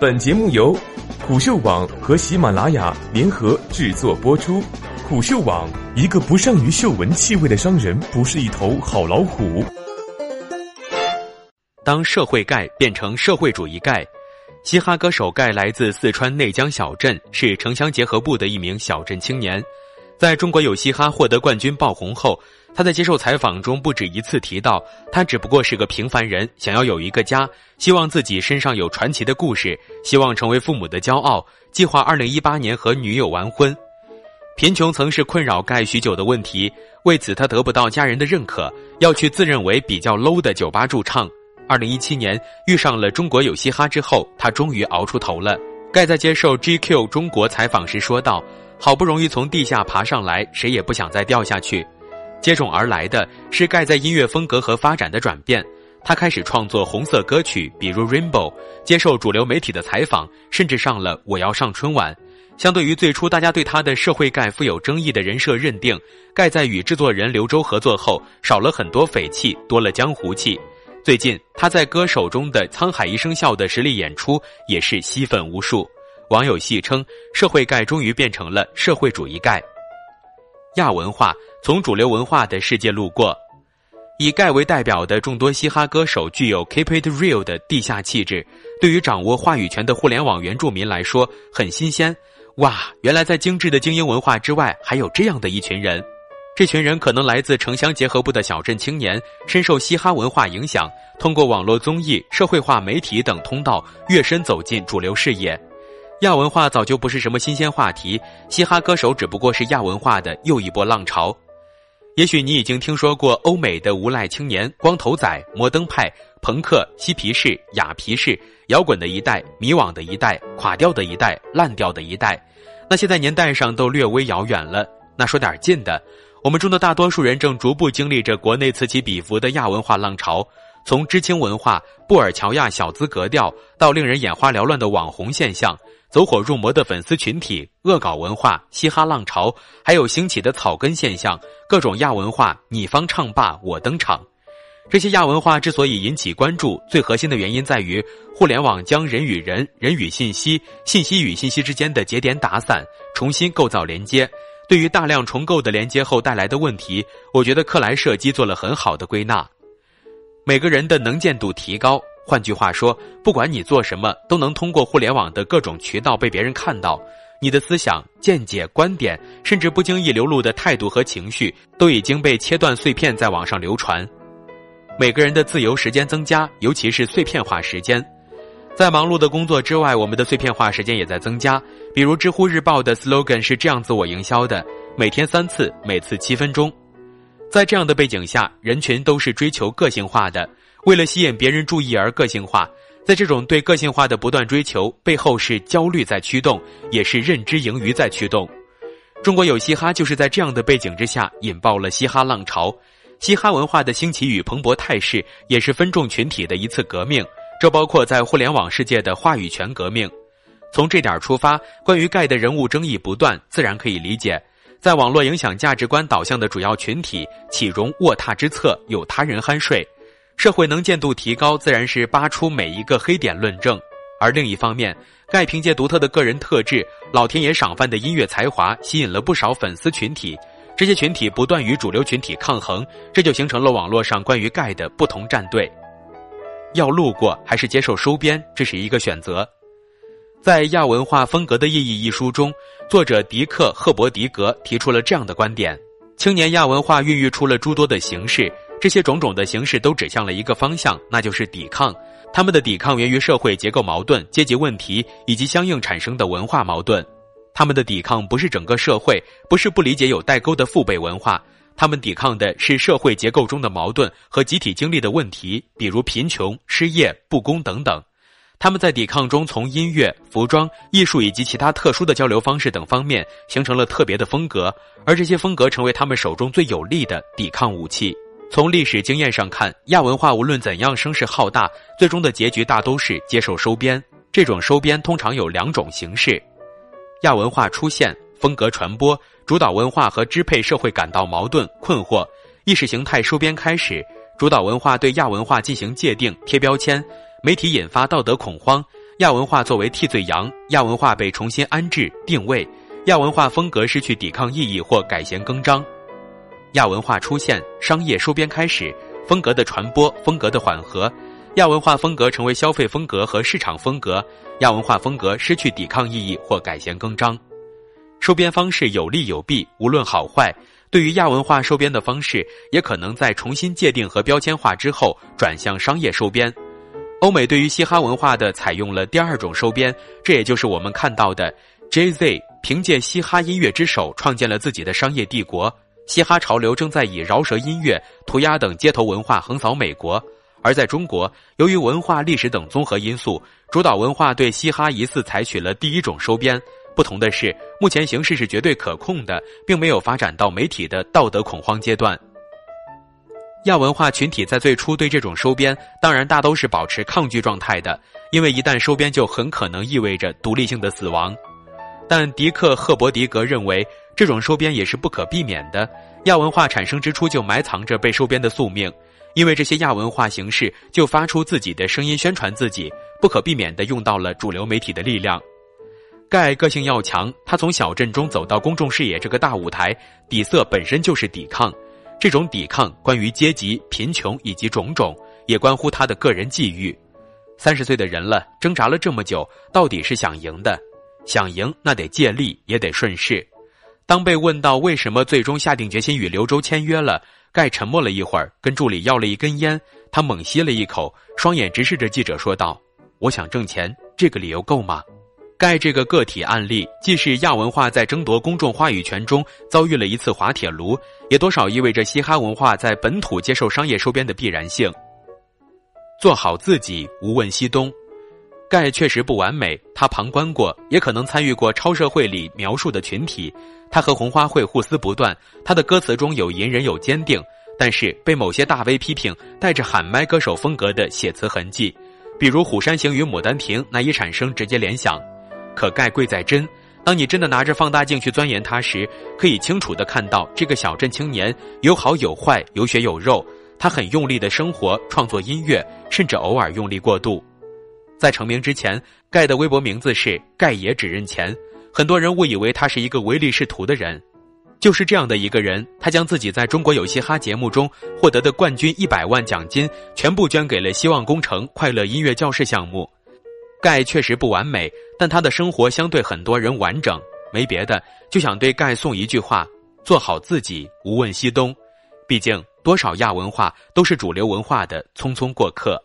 本节目由虎嗅网和喜马拉雅联合制作播出。虎嗅网：一个不善于嗅闻气味的商人，不是一头好老虎。当社会盖变成社会主义盖，嘻哈歌手盖来自四川内江小镇，是城乡结合部的一名小镇青年。在中国有嘻哈获得冠军爆红后，他在接受采访中不止一次提到，他只不过是个平凡人，想要有一个家，希望自己身上有传奇的故事，希望成为父母的骄傲，计划二零一八年和女友完婚。贫穷曾是困扰盖许久的问题，为此他得不到家人的认可，要去自认为比较 low 的酒吧驻唱。二零一七年遇上了中国有嘻哈之后，他终于熬出头了。盖在接受 GQ 中国采访时说道：“好不容易从地下爬上来，谁也不想再掉下去。”接踵而来的是盖在音乐风格和发展的转变。他开始创作红色歌曲，比如《Rainbow》，接受主流媒体的采访，甚至上了《我要上春晚》。相对于最初大家对他的社会盖富有争议的人设认定，盖在与制作人刘洲合作后，少了很多匪气，多了江湖气。最近，他在歌手中的《沧海一声笑》的实力演出也是吸粉无数。网友戏称，社会盖终于变成了社会主义盖。亚文化从主流文化的世界路过，以盖为代表的众多嘻哈歌手具有 “keep it real” 的地下气质，对于掌握话语权的互联网原住民来说很新鲜。哇，原来在精致的精英文化之外，还有这样的一群人。这群人可能来自城乡结合部的小镇青年，深受嘻哈文化影响，通过网络综艺、社会化媒体等通道跃身走进主流视野。亚文化早就不是什么新鲜话题，嘻哈歌手只不过是亚文化的又一波浪潮。也许你已经听说过欧美的无赖青年、光头仔、摩登派、朋克、嬉皮士、雅皮士、摇滚的一代、迷惘的一代、垮掉的一代、烂掉的一代，那些在年代上都略微遥远了。那说点近的。我们中的大多数人正逐步经历着国内此起彼伏的亚文化浪潮，从知青文化、布尔乔亚小资格调，到令人眼花缭乱的网红现象，走火入魔的粉丝群体、恶搞文化、嘻哈浪潮，还有兴起的草根现象，各种亚文化，你方唱罢我登场。这些亚文化之所以引起关注，最核心的原因在于互联网将人与人、人与信息、信息与信息之间的节点打散，重新构造连接。对于大量重构的连接后带来的问题，我觉得克莱设计做了很好的归纳。每个人的能见度提高，换句话说，不管你做什么，都能通过互联网的各种渠道被别人看到。你的思想、见解、观点，甚至不经意流露的态度和情绪，都已经被切断碎片在网上流传。每个人的自由时间增加，尤其是碎片化时间。在忙碌的工作之外，我们的碎片化时间也在增加。比如知乎日报的 slogan 是这样自我营销的：每天三次，每次七分钟。在这样的背景下，人群都是追求个性化的，为了吸引别人注意而个性化。在这种对个性化的不断追求背后，是焦虑在驱动，也是认知盈余在驱动。中国有嘻哈就是在这样的背景之下引爆了嘻哈浪潮，嘻哈文化的兴起与蓬勃态势，也是分众群体的一次革命。这包括在互联网世界的话语权革命。从这点出发，关于盖的人物争议不断，自然可以理解。在网络影响价值观导向的主要群体，岂容卧榻之侧有他人酣睡？社会能见度提高，自然是扒出每一个黑点论证。而另一方面，盖凭借独特的个人特质、老天爷赏饭的音乐才华，吸引了不少粉丝群体。这些群体不断与主流群体抗衡，这就形成了网络上关于盖的不同战队。要路过还是接受收编，这是一个选择。在《亚文化风格的意义》一书中，作者迪克·赫伯迪格提出了这样的观点：青年亚文化孕育出了诸多的形式，这些种种的形式都指向了一个方向，那就是抵抗。他们的抵抗源于社会结构矛盾、阶级问题以及相应产生的文化矛盾。他们的抵抗不是整个社会，不是不理解有代沟的父辈文化。他们抵抗的是社会结构中的矛盾和集体经历的问题，比如贫穷、失业、不公等等。他们在抵抗中，从音乐、服装、艺术以及其他特殊的交流方式等方面形成了特别的风格，而这些风格成为他们手中最有力的抵抗武器。从历史经验上看，亚文化无论怎样声势浩大，最终的结局大都是接受收编。这种收编通常有两种形式：亚文化出现。风格传播、主导文化和支配社会感到矛盾困惑，意识形态收编开始，主导文化对亚文化进行界定贴标签，媒体引发道德恐慌，亚文化作为替罪羊，亚文化被重新安置定位，亚文化风格失去抵抗意义或改弦更张。亚文化出现，商业收编开始，风格的传播，风格的缓和，亚文化风格成为消费风格和市场风格，亚文化风格失去抵抗意义或改弦更张。收编方式有利有弊，无论好坏。对于亚文化收编的方式，也可能在重新界定和标签化之后转向商业收编。欧美对于嘻哈文化的采用了第二种收编，这也就是我们看到的 Jay Z 凭借嘻哈音乐之手创建了自己的商业帝国。嘻哈潮流正在以饶舌音乐、涂鸦等街头文化横扫美国，而在中国，由于文化、历史等综合因素，主导文化对嘻哈疑似采取了第一种收编。不同的是，目前形势是绝对可控的，并没有发展到媒体的道德恐慌阶段。亚文化群体在最初对这种收编，当然大都是保持抗拒状态的，因为一旦收编，就很可能意味着独立性的死亡。但迪克·赫伯迪格认为，这种收编也是不可避免的。亚文化产生之初就埋藏着被收编的宿命，因为这些亚文化形式就发出自己的声音宣传自己，不可避免地用到了主流媒体的力量。盖个性要强，他从小镇中走到公众视野这个大舞台，底色本身就是抵抗。这种抵抗关于阶级、贫穷以及种种，也关乎他的个人际遇。三十岁的人了，挣扎了这么久，到底是想赢的。想赢，那得借力，也得顺势。当被问到为什么最终下定决心与刘洲签约了，盖沉默了一会儿，跟助理要了一根烟，他猛吸了一口，双眼直视着记者说道：“我想挣钱，这个理由够吗？”盖这个个体案例，既是亚文化在争夺公众话语权中遭遇了一次滑铁卢，也多少意味着嘻哈文化在本土接受商业收编的必然性。做好自己，无问西东。盖确实不完美，他旁观过，也可能参与过超社会里描述的群体。他和红花会互撕不断，他的歌词中有隐忍有坚定，但是被某些大 V 批评带着喊麦歌手风格的写词痕迹，比如《虎山行》与《牡丹亭》难以产生直接联想。可盖贵在真，当你真的拿着放大镜去钻研它时，可以清楚的看到这个小镇青年有好有坏，有血有肉。他很用力的生活、创作音乐，甚至偶尔用力过度。在成名之前，盖的微博名字是“盖爷只认钱”，很多人误以为他是一个唯利是图的人。就是这样的一个人，他将自己在中国有嘻哈节目中获得的冠军一百万奖金，全部捐给了希望工程快乐音乐教室项目。盖确实不完美，但他的生活相对很多人完整。没别的，就想对盖送一句话：做好自己，无问西东。毕竟，多少亚文化都是主流文化的匆匆过客。